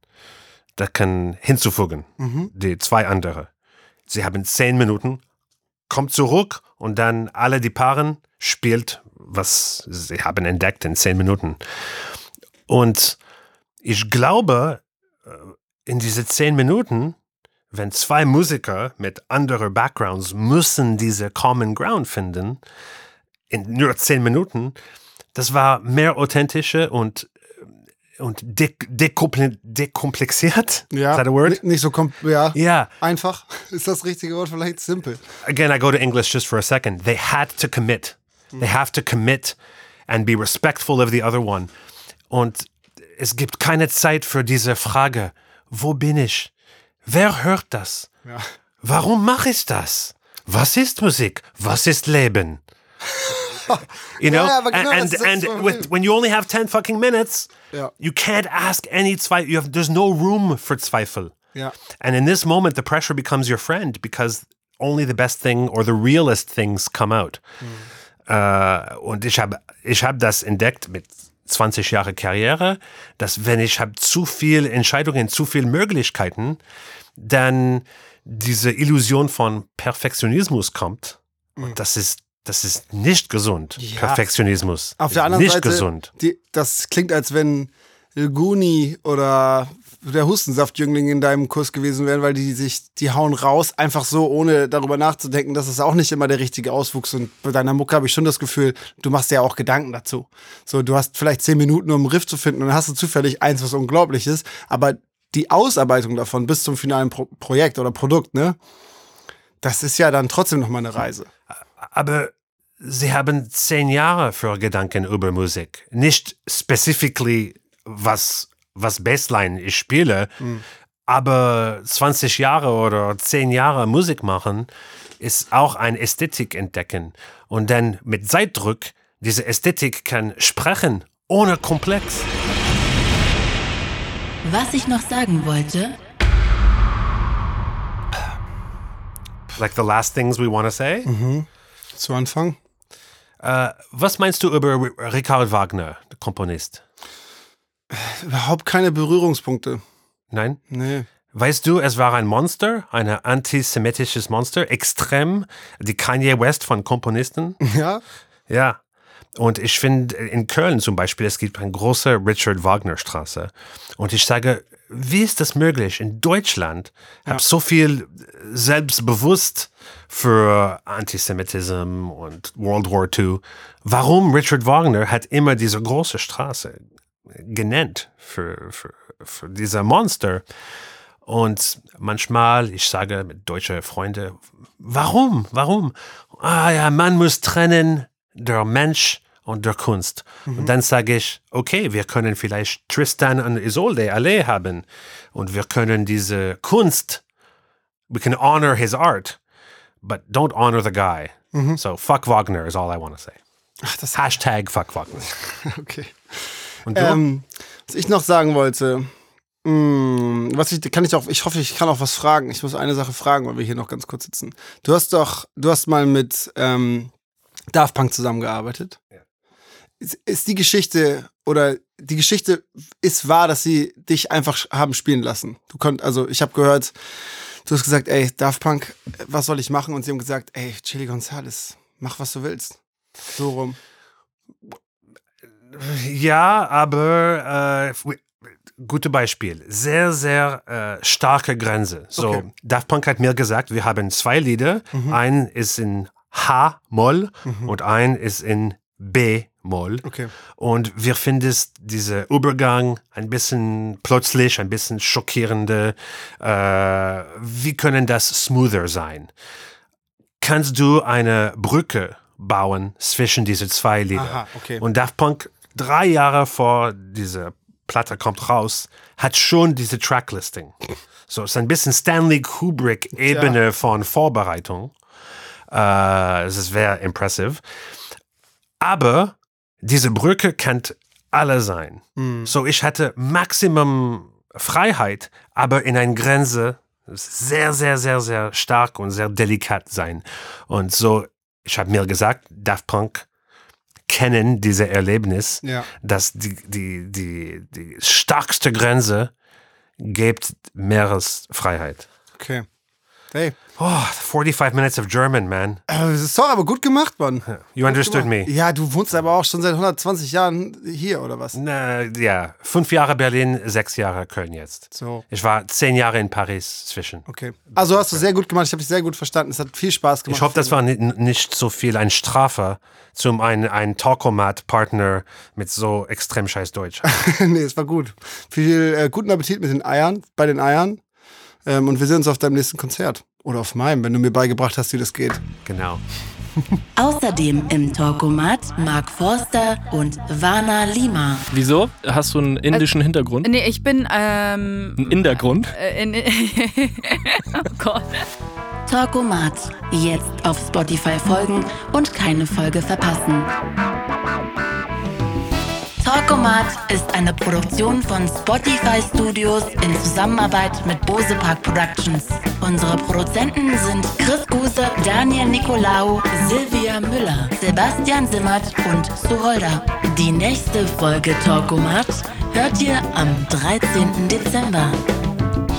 Das kann hinzufügen, mhm. die zwei andere. Sie haben zehn Minuten kommt zurück und dann alle die Paaren spielt, was sie haben entdeckt in zehn Minuten. Und ich glaube, äh, in diese zehn Minuten, wenn zwei Musiker mit anderen Backgrounds müssen diese Common Ground finden, in nur zehn Minuten, das war mehr authentische und und dekomplexiert. Ja. Is that a word? Nicht so ja. Ja. Einfach. Ist das richtige Wort vielleicht simpel? Again, I go to English just for a second. They had to commit. They have to commit and be respectful of the other one. Und es gibt keine Zeit für diese Frage. Wo bin ich? Wer hört das? Ja. Warum mache ich das? Was ist Musik? Was ist Leben? you know, yeah, and and, and with, when you only have ten fucking minutes, yeah. you can't ask any Zweifel. You have there's no room for Zweifel. Yeah. And in this moment, the pressure becomes your friend because only the best thing or the realest things come out. Mm. Uh, und ich habe ich hab das entdeckt mit 20 Jahre Karriere, dass wenn ich habe zu viel Entscheidungen, zu viel Möglichkeiten, dann diese Illusion von Perfektionismus kommt. Und mm. das ist das ist nicht gesund. Ja. Perfektionismus. Auf der anderen nicht Seite, gesund. Die, das klingt, als wenn Ilguni oder der Hustensaftjüngling in deinem Kurs gewesen wären, weil die sich, die hauen raus, einfach so, ohne darüber nachzudenken. Das ist auch nicht immer der richtige Auswuchs. Und bei deiner Mucke habe ich schon das Gefühl, du machst dir ja auch Gedanken dazu. So, du hast vielleicht zehn Minuten, um einen Riff zu finden und dann hast du zufällig eins, was unglaublich ist. Aber die Ausarbeitung davon bis zum finalen Pro Projekt oder Produkt, ne? Das ist ja dann trotzdem noch mal eine Reise. Aber Sie haben zehn Jahre für Gedanken über Musik. Nicht specifically, was, was Bassline ich spiele, Mhm. aber 20 Jahre oder 10 Jahre Musik machen ist auch ein Ästhetik entdecken. Und dann mit Zeitdruck, diese Ästhetik kann sprechen, ohne Komplex. Was ich noch sagen wollte, Like the last things we want to say. Zu Anfang? Äh, was meinst du über Richard Wagner, der Komponist? Überhaupt keine Berührungspunkte. Nein? Nee. Weißt du, es war ein Monster, ein antisemitisches Monster, extrem, die Kanye West von Komponisten. Ja? Ja. Und ich finde, in Köln zum Beispiel, es gibt eine große Richard Wagner Straße. Und ich sage, wie ist das möglich? In Deutschland ja. habe so viel selbstbewusst für Antisemitismus und World War II. Warum Richard Wagner hat immer diese große Straße genannt für, für, für diese Monster? Und manchmal, ich sage mit deutschen Freunden, warum? Warum? Ah ja, man muss trennen der Mensch und der Kunst. Und dann sage ich, okay, wir können vielleicht Tristan und Isolde Allee haben und wir können diese Kunst, we can honor his art, but don't honor the guy. So fuck Wagner is all I want to say. Ach, das Hashtag fuck Wagner. okay. Und du? Ähm, was ich noch sagen wollte, mh, was ich, kann ich auch, ich hoffe, ich kann auch was fragen. Ich muss eine Sache fragen, weil wir hier noch ganz kurz sitzen. Du hast doch, du hast mal mit ähm, Daft Punk zusammengearbeitet. Ist, ist die Geschichte oder die Geschichte ist wahr, dass sie dich einfach haben spielen lassen. Du konnt, also ich habe gehört, du hast gesagt, ey, Daft Punk, was soll ich machen? Und sie haben gesagt, ey, Chili Gonzales, mach was du willst. So rum. Ja, aber äh, gute Beispiel. Sehr, sehr äh, starke Grenze. So, Okay. Daft Punk hat mir gesagt, wir haben zwei Lieder. Ein ist in H-Moll und ein ist in B-Moll. Okay. Und wir finden diese Übergang ein bisschen plötzlich, ein bisschen schockierende. Äh, wie können das smoother sein? Kannst du eine Brücke bauen zwischen diese zwei Lieder? Aha, okay. Und Daft Punk, drei Jahre vor diese Platte kommt raus, hat schon diese Tracklisting. So, es ist ein bisschen Stanley Kubrick-Ebene von Vorbereitung. Äh, es ist sehr impressive. Aber diese Brücke kann alle sein. So, ich hatte Maximum Freiheit, aber in einer Grenze sehr, sehr, sehr, sehr stark und sehr delikat sein. Und so, ich habe mir gesagt, Daft Punk kennen diese Erlebnis, Ja. dass die, die, die, die starkste Grenze gibt Meeresfreiheit. Okay. Hey. Oh, 45 minutes of German, man. Äh, Sorry, aber gut gemacht, Mann. You understood me. Ja, du wohnst aber auch schon seit 120 Jahren hier, oder was? Na, ja, fünf Jahre Berlin, sechs Jahre Köln jetzt. So. Ich war zehn Jahre in Paris zwischen. Okay. Also hast du sehr gut gemacht. Ich habe dich sehr gut verstanden. Es hat viel Spaß gemacht. Ich hoffe, das war ni- nicht so viel ein Strafe zum ein, ein Talkomat-Partner mit so extrem scheiß Deutsch. nee, es war gut. Viel äh, guten Appetit mit den Eiern, bei den Eiern. Ähm, und wir sehen uns auf deinem nächsten Konzert. Oder auf meinem, wenn du mir beigebracht hast, wie das geht. genau. außerdem im Talkomat Mark Forster und Vana Lima. Wieso? Hast du einen indischen Hintergrund? Nee, ich bin ähm, Einen Indergrund? äh, in, oh Gott. Talkomat. Jetzt auf Spotify folgen und keine Folge verpassen. Talkomat ist eine Produktion von Spotify Studios in Zusammenarbeit mit Bose Park Productions. Unsere Produzenten sind Chris Guse, Daniel Nicolaou, Silvia Müller, Sebastian Simmert und Suholder. Die nächste Folge Talkomat hört ihr am 13. Dezember.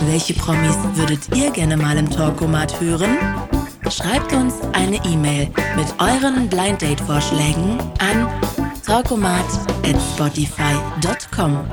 Welche Promis würdet ihr gerne mal im Talkomat hören? Schreibt uns eine E-Mail mit euren Blind Date Vorschlägen an talkomat at spotify.com.